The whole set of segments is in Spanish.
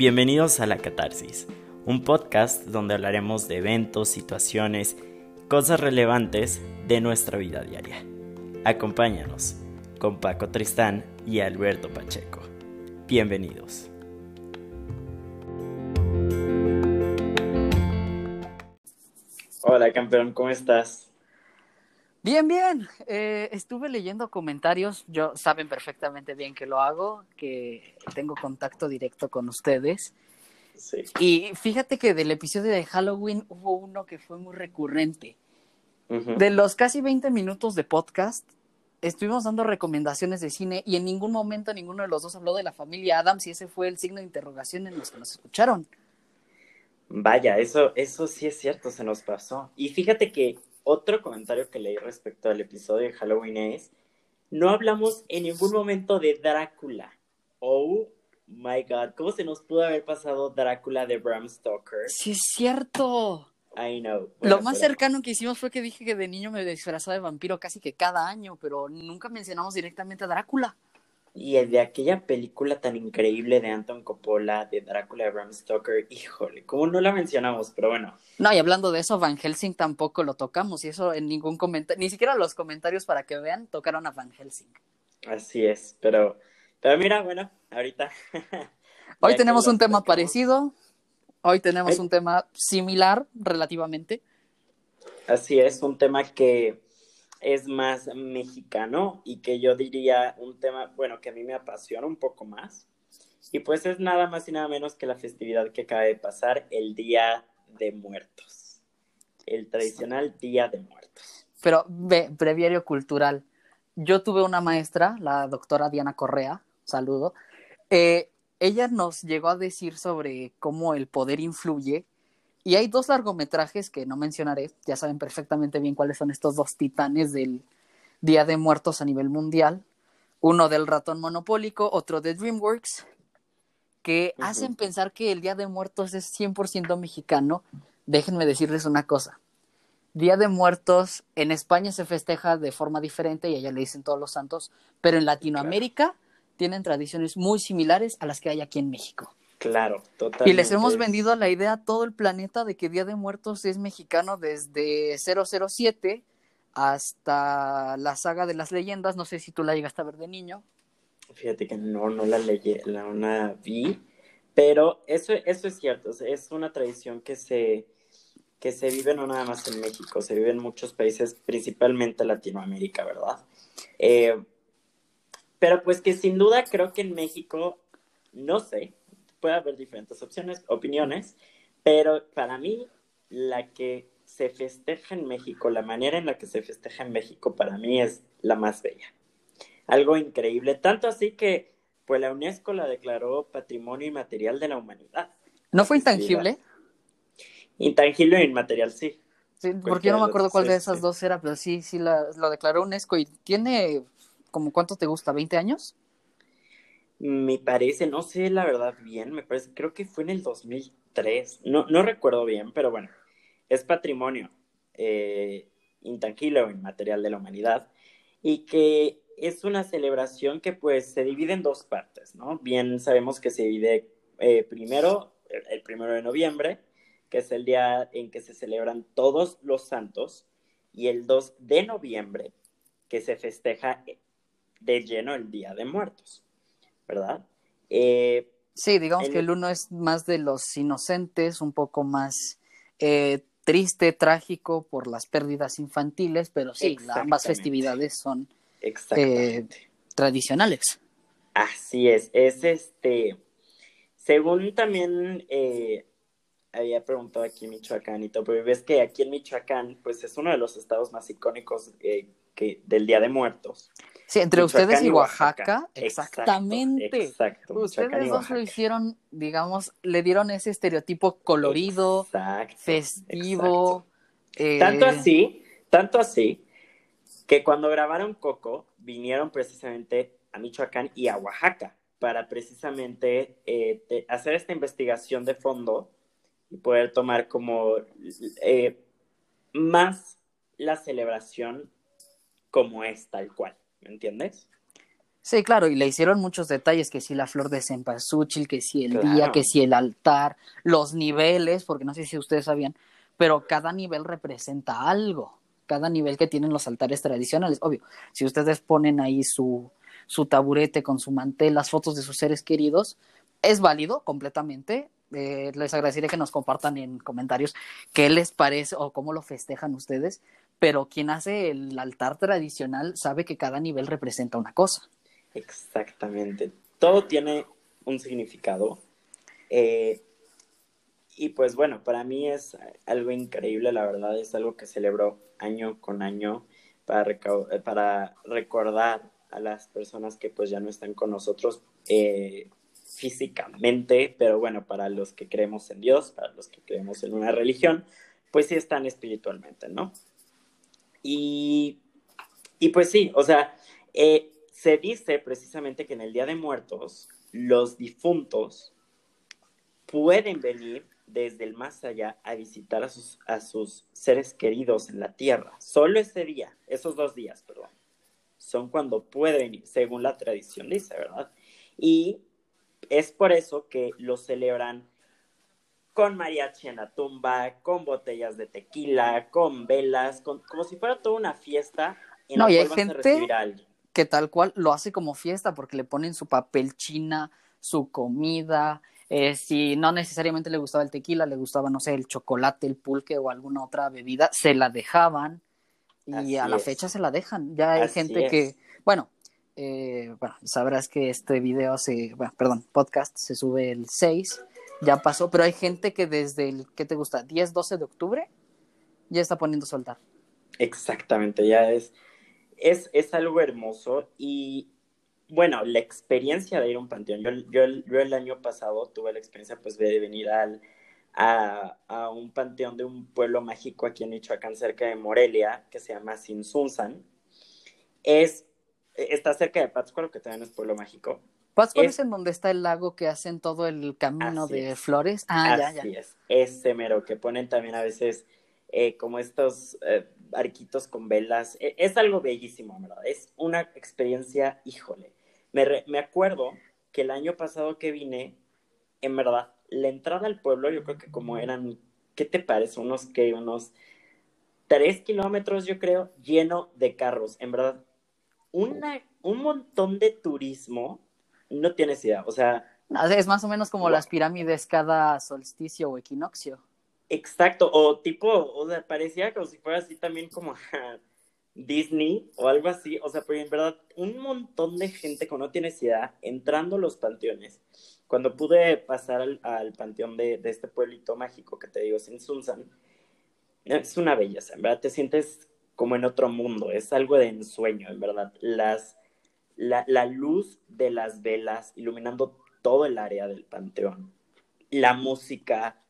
Bienvenidos a La Catarsis, un podcast donde hablaremos de eventos, situaciones, cosas relevantes de nuestra vida diaria. Acompáñanos con Paco Tristán y Alberto Pacheco. Bienvenidos. Hola campeón, ¿cómo estás? Bien, bien. Eh, estuve leyendo comentarios. Yo saben perfectamente bien que lo hago, que tengo contacto directo con ustedes. Sí. Y fíjate que del episodio de Halloween hubo uno que fue muy recurrente. De los casi 20 minutos de podcast, estuvimos dando recomendaciones de cine y en ningún momento ninguno de los dos habló de la familia Adams y ese fue el signo de interrogación en los que nos escucharon. Vaya, eso, eso sí es cierto, se nos pasó. Y fíjate que otro comentario que leí respecto al episodio de Halloween es, no hablamos en ningún momento de Drácula. Oh my god, ¿cómo se nos pudo haber pasado Drácula de Bram Stoker? Sí, es cierto. I know. Lo más cercano que hicimos fue que dije que de niño me disfrazaba de vampiro casi que cada año, pero nunca mencionamos directamente a Drácula. Y el de aquella película tan increíble de Anton Coppola, de Drácula de Bram Stoker, híjole, ¿cómo no la mencionamos? Pero bueno. No, y hablando de eso, Van Helsing tampoco lo tocamos, y eso en ningún comentario, ni siquiera los comentarios para que vean, tocaron a Van Helsing. Así es, pero, pero mira, bueno, ahorita. Hoy tenemos un tema parecido, hoy tenemos un tema similar relativamente. Así es, un tema que es más mexicano y que yo diría un tema, bueno, que a mí me apasiona un poco más. Y pues es nada más y nada menos que la festividad que acaba de pasar, el Día de Muertos. El tradicional Día de Muertos. Pero, ve, breviario cultural. Yo tuve una maestra, la doctora Diana Correa, saludo. Eh, ella nos llegó a decir sobre cómo el poder influye y hay dos largometrajes que no mencionaré, ya saben perfectamente bien cuáles son estos dos titanes del Día de Muertos a nivel mundial. Uno del ratón monopólico, otro de DreamWorks, que hacen pensar que el Día de Muertos es 100% mexicano. Déjenme decirles una cosa. Día de Muertos en España se festeja de forma diferente y allá le dicen todos los santos, pero en Latinoamérica tienen tradiciones muy similares a las que hay aquí en México. Claro, totalmente. Y les hemos vendido la idea a todo el planeta de que Día de Muertos es mexicano desde 007 hasta la saga de las leyendas. No sé si tú la llegaste a ver de niño. Fíjate que no, no la leí, la una vi, pero eso, eso es cierto, es una tradición que se, que se vive no nada más en México, se vive en muchos países, principalmente Latinoamérica, ¿verdad? Eh, pero pues que sin duda creo que en México, no sé, puede haber diferentes opciones, opiniones, pero para mí la que se festeja en México, la manera en la que se festeja en México para mí es la más bella. Algo increíble, tanto así que pues la UNESCO la declaró Patrimonio Inmaterial de la Humanidad. ¿No fue intangible? Intangible e inmaterial, sí. Sí, porque yo no me acuerdo cuál de esas dos era, pero sí, sí la, lo declaró UNESCO y tiene como cuánto te gusta, 20 años? Me parece, no sé la verdad bien, me parece, creo que fue en el 2003, no, no recuerdo bien, pero bueno, es patrimonio eh, intangible o inmaterial de la humanidad y que es una celebración que pues se divide en dos partes, ¿no? Bien sabemos que se divide eh, primero, el primero de noviembre, que es el día en que se celebran todos los santos, y el 2 de noviembre, que se festeja de lleno el Día de Muertos. ¿Verdad? Eh, sí, digamos que el uno es más de los inocentes, un poco más eh, triste, trágico por las pérdidas infantiles, pero sí, ambas festividades son eh, tradicionales. Así es, es este, según también había preguntado aquí en Michoacán y todo, pero ves que aquí en Michoacán, pues es uno de los estados más icónicos que, del Día de Muertos. Sí, entre ustedes y Oaxaca, exactamente. Exacto, ustedes dos lo hicieron, digamos, le dieron ese estereotipo colorido, festivo. Eh, tanto así, tanto así, que cuando grabaron Coco, vinieron precisamente a Michoacán y a Oaxaca para precisamente eh, hacer esta investigación de fondo y poder tomar como eh, más la celebración como es tal cual. ¿Me entiendes? Sí, claro, y le hicieron muchos detalles, que si la flor de cempasúchil, que si el día, que si el altar, los niveles, porque no sé si ustedes sabían, pero cada nivel representa algo, cada nivel que tienen los altares tradicionales, obvio, si ustedes ponen ahí su, su taburete con su mantel, las fotos de sus seres queridos, es válido completamente. Eh, les agradecería que nos compartan en comentarios qué les parece o cómo lo festejan ustedes, pero quien hace el altar tradicional sabe que cada nivel representa una cosa. Exactamente. Todo tiene un significado. Eh, y pues bueno, para mí es algo increíble, la verdad, es algo que celebro año con año para, para recordar a las personas que pues ya no están con nosotros eh, físicamente, pero bueno, para los que creemos en Dios, para los que creemos en una religión, pues sí están espiritualmente, ¿no? Y, y pues sí, o sea, eh, se dice precisamente que en el Día de Muertos los difuntos pueden venir desde el más allá a visitar a sus, a sus seres queridos en la tierra. Solo ese día, esos dos días, perdón, son cuando pueden según la tradición dice, ¿verdad? Y es por eso que lo celebran con mariachi en la tumba, con botellas de tequila, con velas, con, como si fuera toda una fiesta en no, la y hay gente que tal cual lo hace como fiesta porque le ponen su papel china, su comida, eh, si no necesariamente le gustaba el tequila, le gustaba, no sé, el chocolate, el pulque o alguna otra bebida, se la dejaban y a la fecha se la dejan. Ya hay gente que, bueno, eh, bueno, sabrás que este video se, bueno, perdón, podcast se sube el 6, ya pasó, pero hay gente que desde el, ¿qué te gusta? 10, 12 de octubre ya está poniendo soltar. Exactamente, ya es, es, es algo hermoso y bueno, la experiencia de ir a un panteón, yo, yo, yo el año pasado tuve la experiencia pues de venir al, a, a, un panteón de un pueblo mágico aquí en Michoacán, cerca de Morelia, que se llama Sinsunzan. Es está cerca de Pátzcuaro, que también es pueblo mágico. Pátzcuaro es, en donde está el lago que hacen todo el camino de flores. Ah, ya, ya. es, ese mero, que ponen también a veces eh, como estos eh, arquitos con velas. E, es algo bellísimo, ¿verdad? Es una experiencia, híjole. Me, me acuerdo que el año pasado que vine, en verdad, la entrada al pueblo, yo creo que como eran, ¿qué te parece? Unos que, unos tres kilómetros, yo creo, lleno de carros. En verdad, una, un montón de turismo, no tienes idea, o sea... Es más o menos como las pirámides cada solsticio o equinoccio. Exacto, o tipo, o sea, parecía como si fuera así también como Disney o algo así, o sea, pero en verdad, un montón de gente que no tienes idea entrando a los panteones. Cuando pude pasar al, panteón de, de, este pueblito mágico que te digo, Sin Sunsan, es una belleza, en verdad te sientes como en otro mundo, es algo de ensueño, en verdad. Las, la, la luz de las velas iluminando todo el área del panteón, la música,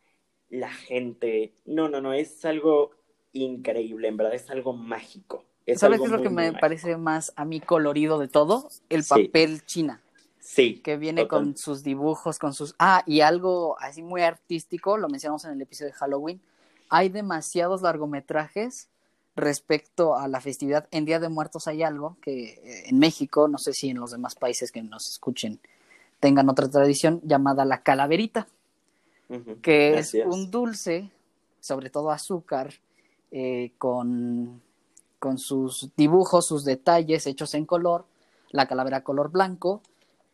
la gente, no, no, no, es algo increíble, en verdad, es algo mágico. ¿Sabes qué es lo que me parece más a mí colorido de todo? El papel china. Sí. Que viene con sus dibujos, con sus... Ah, y algo así muy artístico, lo mencionamos en el episodio de Halloween. Hay demasiados largometrajes respecto a la festividad en Día de Muertos hay algo que eh, en México, no sé si en los demás países que nos escuchen tengan otra tradición llamada la calaverita, que es, un dulce, sobre todo azúcar, eh, con, con sus dibujos, sus detalles hechos en color, la calavera color blanco,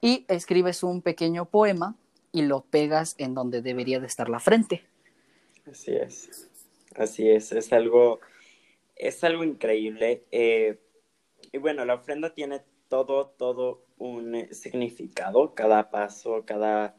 y escribes un pequeño poema y lo pegas en donde debería de estar la frente. Así es, así es, es algo es algo increíble. Eh, y bueno, la ofrenda tiene todo, todo un eh, significado, cada paso, cada,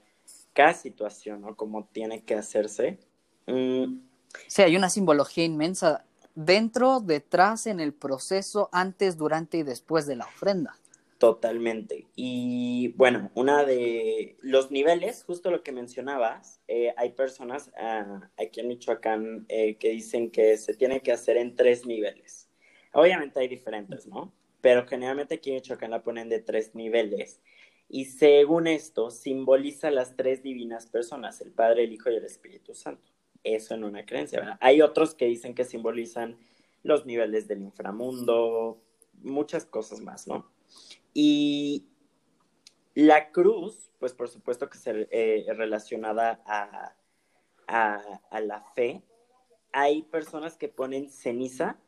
cada situación, ¿no? Como tiene que hacerse. Mm. Sí, hay una simbología inmensa dentro, detrás, en el proceso, antes, durante y después de la ofrenda. Totalmente. Y bueno, una de los niveles, justo lo que mencionabas, eh, hay personas ah, aquí en Michoacán eh, que dicen que se tiene que hacer en tres niveles. Obviamente hay diferentes, ¿no? Pero generalmente aquí en Michoacán la ponen de tres niveles. Y según esto, simboliza las tres divinas personas, el Padre, el Hijo y el Espíritu Santo. Eso en una creencia, ¿verdad? Hay otros que dicen que simbolizan los niveles del inframundo, muchas cosas más, ¿no? Y, La cruz, pues por supuesto que es eh, relacionada a, la fe. Hay personas que ponen ceniza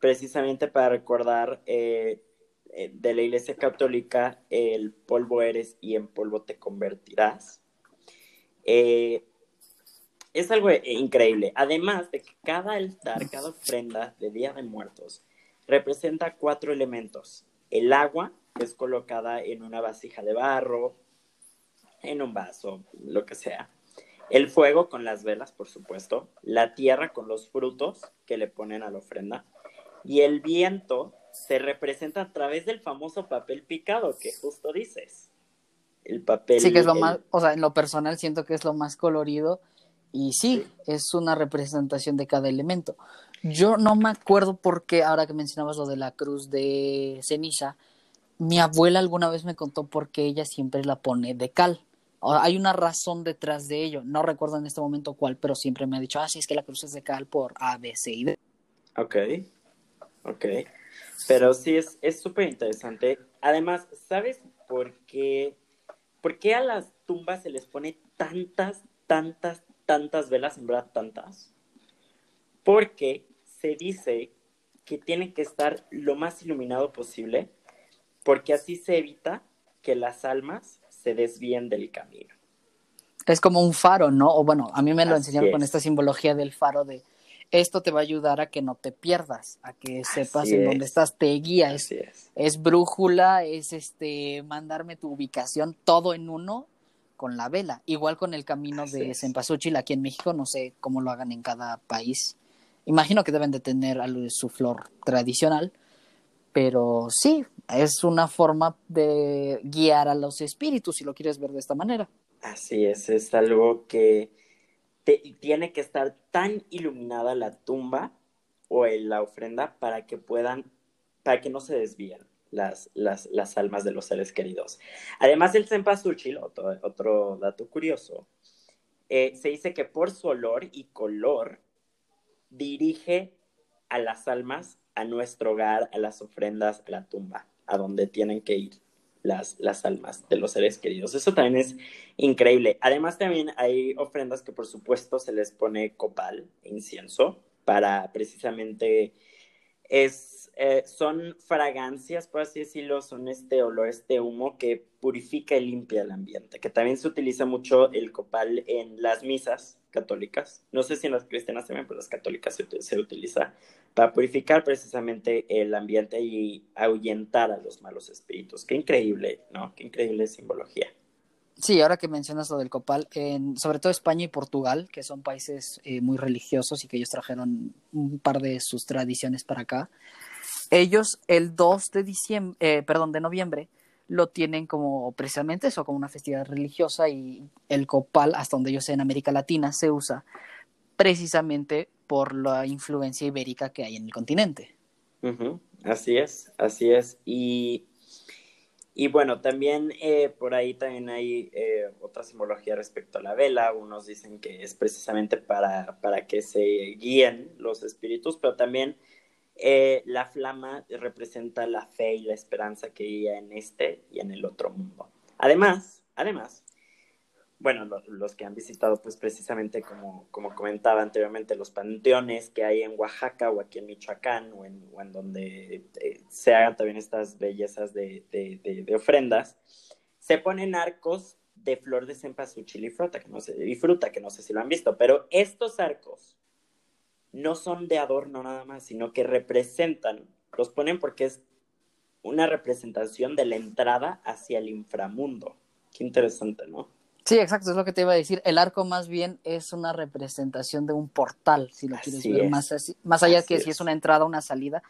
precisamente para recordar eh, eh, de la Iglesia Católica el polvo eres y en polvo te convertirás. es algo increíble. Además de que cada altar, cada ofrenda de Día de Muertos representa cuatro elementos. El agua, es colocada en una vasija de barro, en un vaso, lo que sea. El fuego con las velas, por supuesto. La tierra con los frutos que le ponen a la ofrenda. Y el viento se representa a través del famoso papel picado que justo dices. El papel. Sí, que es lo más, o sea, en lo personal siento que es lo más colorido. Y sí, es una representación de cada elemento. Yo no me acuerdo por qué, ahora que mencionabas lo de la cruz de ceniza, mi abuela alguna vez me contó por qué ella siempre la pone de cal. Hay una razón detrás de ello. No recuerdo en este momento cuál, pero siempre me ha dicho, ah, sí, es que la cruz es de cal por A, B, C y D. Ok, ok. Pero sí, es súper interesante. Además, ¿sabes por qué, por qué a las tumbas se les pone tantas, tantas, tantas velas, en verdad tantas? Porque se dice que tiene que estar lo más iluminado posible porque así se evita que las almas se desvíen del camino. Es como un faro, ¿no? O bueno, a mí me lo enseñaron con esta simbología del faro de esto te va a ayudar a que no te pierdas, a que sepas en dónde estás, te guía, es, es, brújula, es este mandarme tu ubicación, todo en uno con la vela. Igual con el camino de Cempasúchil aquí en México, no sé cómo lo hagan en cada país. Imagino que deben de tener su flor tradicional, pero sí, es una forma de guiar a los espíritus, si lo quieres ver de esta manera. Así es, es algo que tiene que estar tan iluminada la tumba o la ofrenda para que puedan, para que no se desvíen las, las, las almas de los seres queridos. Además del cempasúchil, otro, otro dato curioso, eh, se dice que por su olor y color dirige a las almas a nuestro hogar, a las ofrendas, a la tumba, a donde tienen que ir las, las almas de los seres queridos. Eso también es increíble. Además, también hay ofrendas que por supuesto se les pone copal, incienso, para precisamente es, eh, son fragancias, por así decirlo, son este olor, este humo que purifica y limpia el ambiente, que también se utiliza mucho el copal en las misas católicas. No sé si en las cristianas también, pero las católicas se, utiliza para purificar precisamente el ambiente y ahuyentar a los malos espíritus. Qué increíble, ¿no? Qué increíble simbología. Sí, ahora que mencionas lo del copal, en, sobre todo España y Portugal, que son países eh, muy religiosos y que ellos trajeron un par de sus tradiciones para acá, ellos el 2 de diciembre, eh, perdón, de noviembre, lo tienen como precisamente eso, como una festividad religiosa y el copal, hasta donde yo sé en América Latina, se usa precisamente por la influencia ibérica que hay en el continente. Así es, así es. Y y bueno, también eh, por ahí también hay eh, otra simbología respecto a la vela. Unos dicen que es precisamente para, para que se guíen los espíritus, pero también eh, la flama representa la fe y la esperanza que hay en este y en el otro mundo. Además, además, bueno, los que han visitado, pues precisamente como, como comentaba anteriormente, los panteones que hay en Oaxaca o aquí en Michoacán o en, donde eh, se hagan también estas bellezas de, de, de, ofrendas, se ponen arcos de flor de cempasúchil y fruta, que no sé, y fruta, que no sé si lo han visto, pero estos arcos no son de adorno nada más, sino que representan, los ponen porque es una representación de la entrada hacia el inframundo. Qué interesante, ¿no? Sí, exacto, es lo que te iba a decir. El arco más bien es una representación de un portal, si lo quieres ver más, más allá de que si es una entrada o una salida,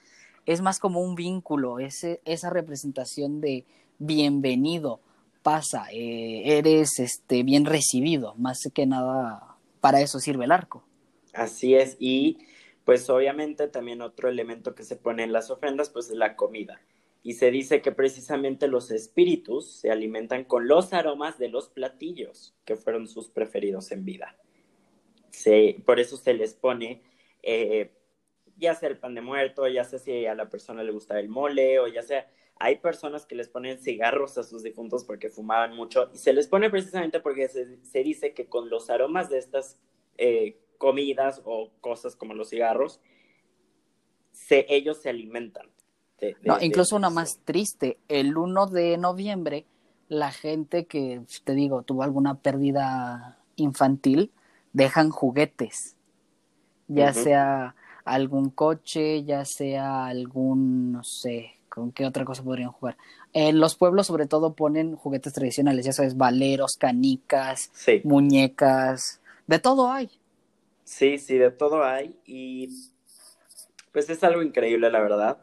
es más como un vínculo, ese, esa representación de bienvenido, pasa, eh, eres este, bien recibido, más que nada para eso sirve el arco. Así es, y pues obviamente también otro elemento que se pone en las ofrendas pues es la comida y se dice que precisamente los espíritus se alimentan con los aromas de los platillos que fueron sus preferidos en vida. por eso se les pone, eh, ya sea el pan de muerto, ya sea si a la persona le gusta el mole, o ya sea, hay personas que les ponen cigarros a sus difuntos porque fumaban mucho y se les pone precisamente porque se, dice que con los aromas de estas eh, comidas o cosas como los cigarros, se, ellos se alimentan. No, incluso una más triste, el 1 de noviembre, la gente que, te digo, tuvo alguna pérdida infantil, dejan juguetes, ya sea algún coche, ya sea algún, no sé, ¿con qué otra cosa podrían jugar? En los pueblos sobre todo ponen juguetes tradicionales, ya sabes, valeros, canicas, muñecas, de todo hay. Sí, sí, de todo hay y pues es algo increíble, la verdad.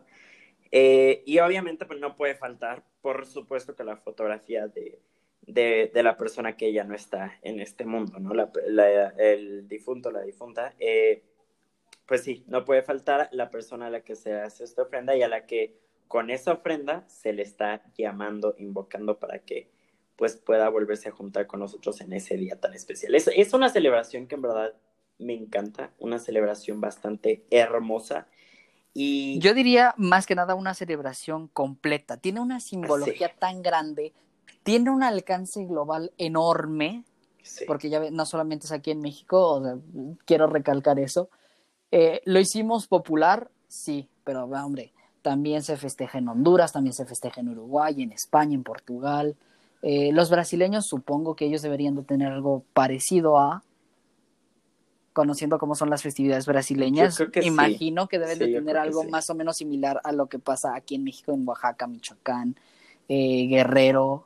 Eh, y obviamente pues no puede faltar, por supuesto que la fotografía de, de, la persona que ya no está en este mundo, ¿no? La, el difunto, la difunta. Eh, pues sí, no puede faltar la persona a la que se hace esta ofrenda y a la que con esa ofrenda se le está llamando, invocando para que pues pueda volverse a juntar con nosotros en ese día tan especial. Es, es una celebración que en verdad me encanta, una celebración bastante hermosa. Y... Yo diría más que nada una celebración completa. Tiene una simbología tan grande, tiene un alcance global enorme, porque ya no solamente es aquí en México, quiero recalcar eso. Eh, lo hicimos popular, sí, pero hombre, también se festeja en Honduras, también se festeja en Uruguay, en España, en Portugal. Eh, los brasileños supongo que ellos deberían de tener algo parecido a, conociendo cómo son las festividades brasileñas, imagino que deben de tener algo más o menos similar a lo que pasa aquí en México, en Oaxaca, Michoacán, eh, Guerrero,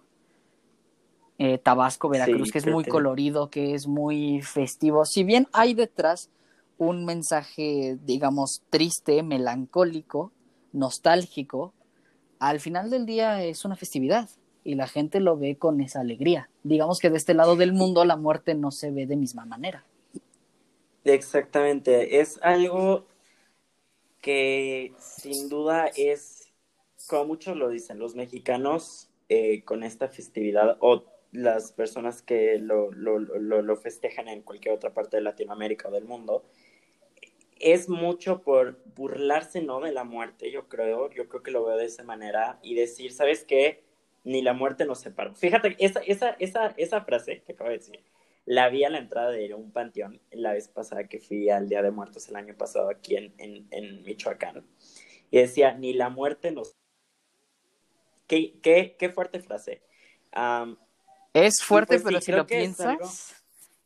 eh, Tabasco, Veracruz, que es muy colorido, que es muy festivo. Si bien hay detrás un mensaje, digamos, triste, melancólico, nostálgico, al final del día es una festividad y la gente lo ve con esa alegría. Digamos que de este lado del mundo la muerte no se ve de misma manera. Exactamente, es algo que sin duda es, como muchos lo dicen, los mexicanos eh, con esta festividad o las personas que lo, lo, lo, festejan en cualquier otra parte de Latinoamérica o del mundo, es mucho por burlarse, ¿no? De la muerte, yo creo, yo creo que lo veo de esa manera y decir, ¿sabes qué? Ni la muerte nos separó. Fíjate, esa, esa, esa, esa frase que acabo de decir, la vi a la entrada de un panteón la vez pasada que fui al Día de Muertos el año pasado aquí en, en, en Michoacán. Y decía, ni la muerte nos... Qué, qué, qué fuerte frase. es fuerte, pues pero si lo piensas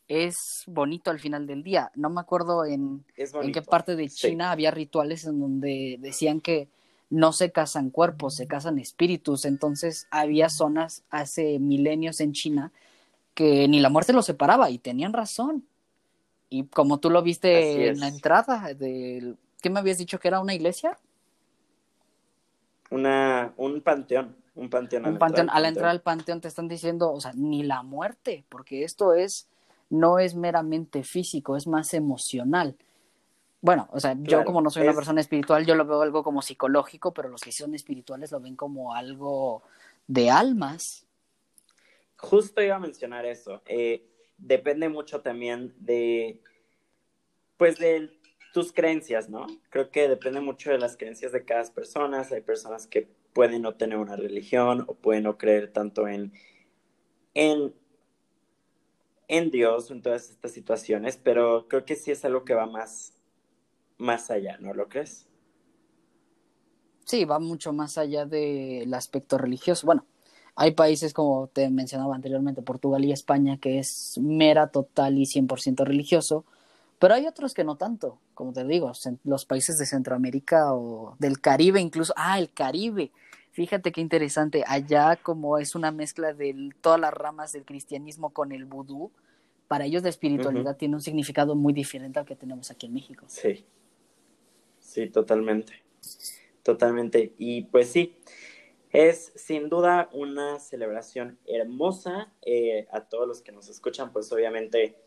es bonito al final del día. No me acuerdo en, en qué parte de China había rituales en donde decían que no se casan cuerpos, se casan espíritus. Entonces había zonas hace milenios en China que ni la muerte los separaba y tenían razón. Y como tú lo viste en la entrada del... ¿Qué me habías dicho que era una iglesia? Una, un panteón. Un panteón. Un panteón. A la entrada del panteón te están diciendo, o sea, ni la muerte, porque esto es no es meramente físico, es más emocional. Bueno, o sea, yo como no soy una persona espiritual, yo lo veo algo como psicológico, pero los que son espirituales lo ven como algo de almas. Justo iba a mencionar eso. Eh, depende mucho también de, pues, de tus creencias, ¿no? Creo que depende mucho de las creencias de cada persona. Hay personas que pueden no tener una religión o pueden no creer tanto en, en en Dios, en todas estas situaciones, pero creo que sí es algo que va más, más allá, ¿no lo crees? Sí, va mucho más allá del aspecto religioso. Bueno, hay países como te mencionaba anteriormente, Portugal y España, que es mera, total y 100% religioso, pero hay otros que no tanto, como te digo, los países de Centroamérica o del Caribe incluso. Ah, el Caribe. Fíjate qué interesante, allá como es una mezcla de todas las ramas del cristianismo con el vudú, para ellos la espiritualidad tiene un significado muy diferente al que tenemos aquí en México. Sí, sí, totalmente, totalmente. Y pues sí, es sin duda una celebración hermosa eh, a todos los que nos escuchan, pues obviamente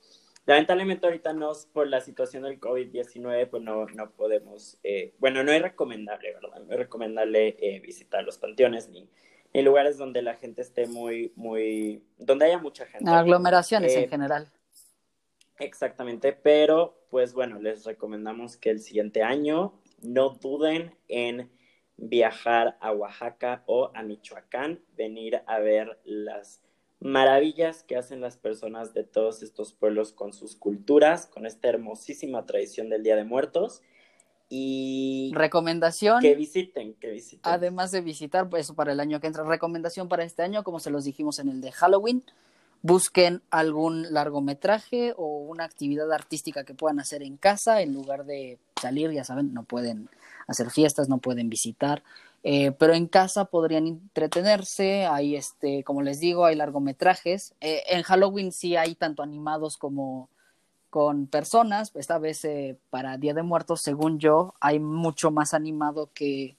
Lamentablemente ahorita no, por la situación del COVID-19, pues no, no podemos, eh, bueno, no es recomendable, ¿verdad? No es recomendable eh, visitar los panteones ni, en lugares donde la gente esté muy, muy, donde haya mucha gente. Aglomeraciones en eh, general. Exactamente, pero pues bueno, les recomendamos que el siguiente año no duden en viajar a Oaxaca o a Michoacán, venir a ver las maravillas que hacen las personas de todos estos pueblos con sus culturas, con esta hermosísima tradición del Día de Muertos. Y recomendación que visiten, que visiten. Además de visitar, pues eso para el año que entra, recomendación para este año, como se los dijimos en el de Halloween, busquen algún largometraje o una actividad artística que puedan hacer en casa en lugar de salir, ya saben, no pueden hacer fiestas, no pueden visitar, eh, pero en casa podrían entretenerse, hay este, como les digo, hay largometrajes, eh, en Halloween sí hay tanto animados como con personas, esta vez eh, para Día de Muertos, según yo, hay mucho más animado que,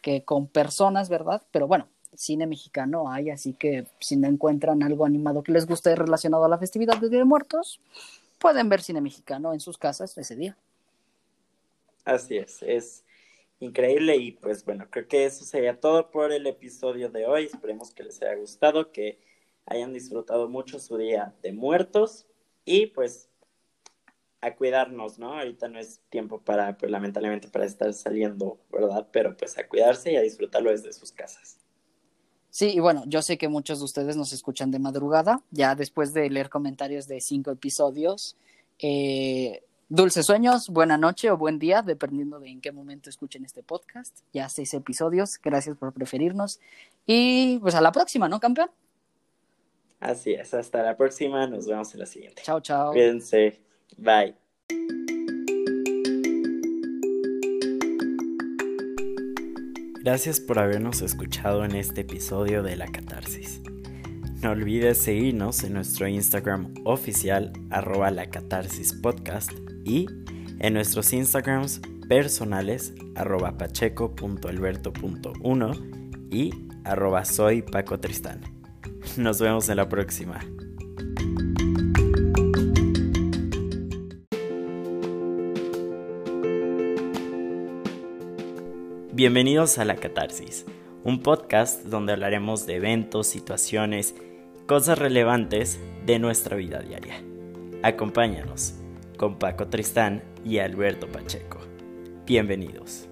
que con personas, ¿verdad? Pero bueno, cine mexicano hay, así que si no encuentran algo animado que les guste relacionado a la festividad de Día de Muertos, pueden ver cine mexicano en sus casas ese día. Así es, es increíble y pues bueno, creo que eso sería todo por el episodio de hoy. Esperemos que les haya gustado, que hayan disfrutado mucho su Día de Muertos y pues a cuidarnos, ¿no? Ahorita no es tiempo para, pues lamentablemente, para estar saliendo, ¿verdad? Pero pues a cuidarse y a disfrutarlo desde sus casas. Sí, y bueno, yo sé que muchos de ustedes nos escuchan de madrugada, ya después de leer comentarios de cinco episodios. Eh, dulces sueños, buena noche o buen día, dependiendo de en qué momento escuchen este podcast. Ya seis episodios, gracias por preferirnos. Y pues a la próxima, ¿no, campeón? Así es, hasta la próxima, nos vemos en la siguiente. Chao, chao. Cuídense, bye. Gracias por habernos escuchado en este episodio de La Catarsis. No olvides seguirnos en nuestro Instagram oficial arroba la catarsis podcast y en nuestros Instagrams personales arroba pacheco.alberto.1 y arroba soy Paco Tristán. Nos vemos en la próxima. Bienvenidos a La Catarsis, un podcast donde hablaremos de eventos, situaciones, cosas relevantes de nuestra vida diaria. Acompáñanos con Paco Tristán y Alberto Pacheco. Bienvenidos.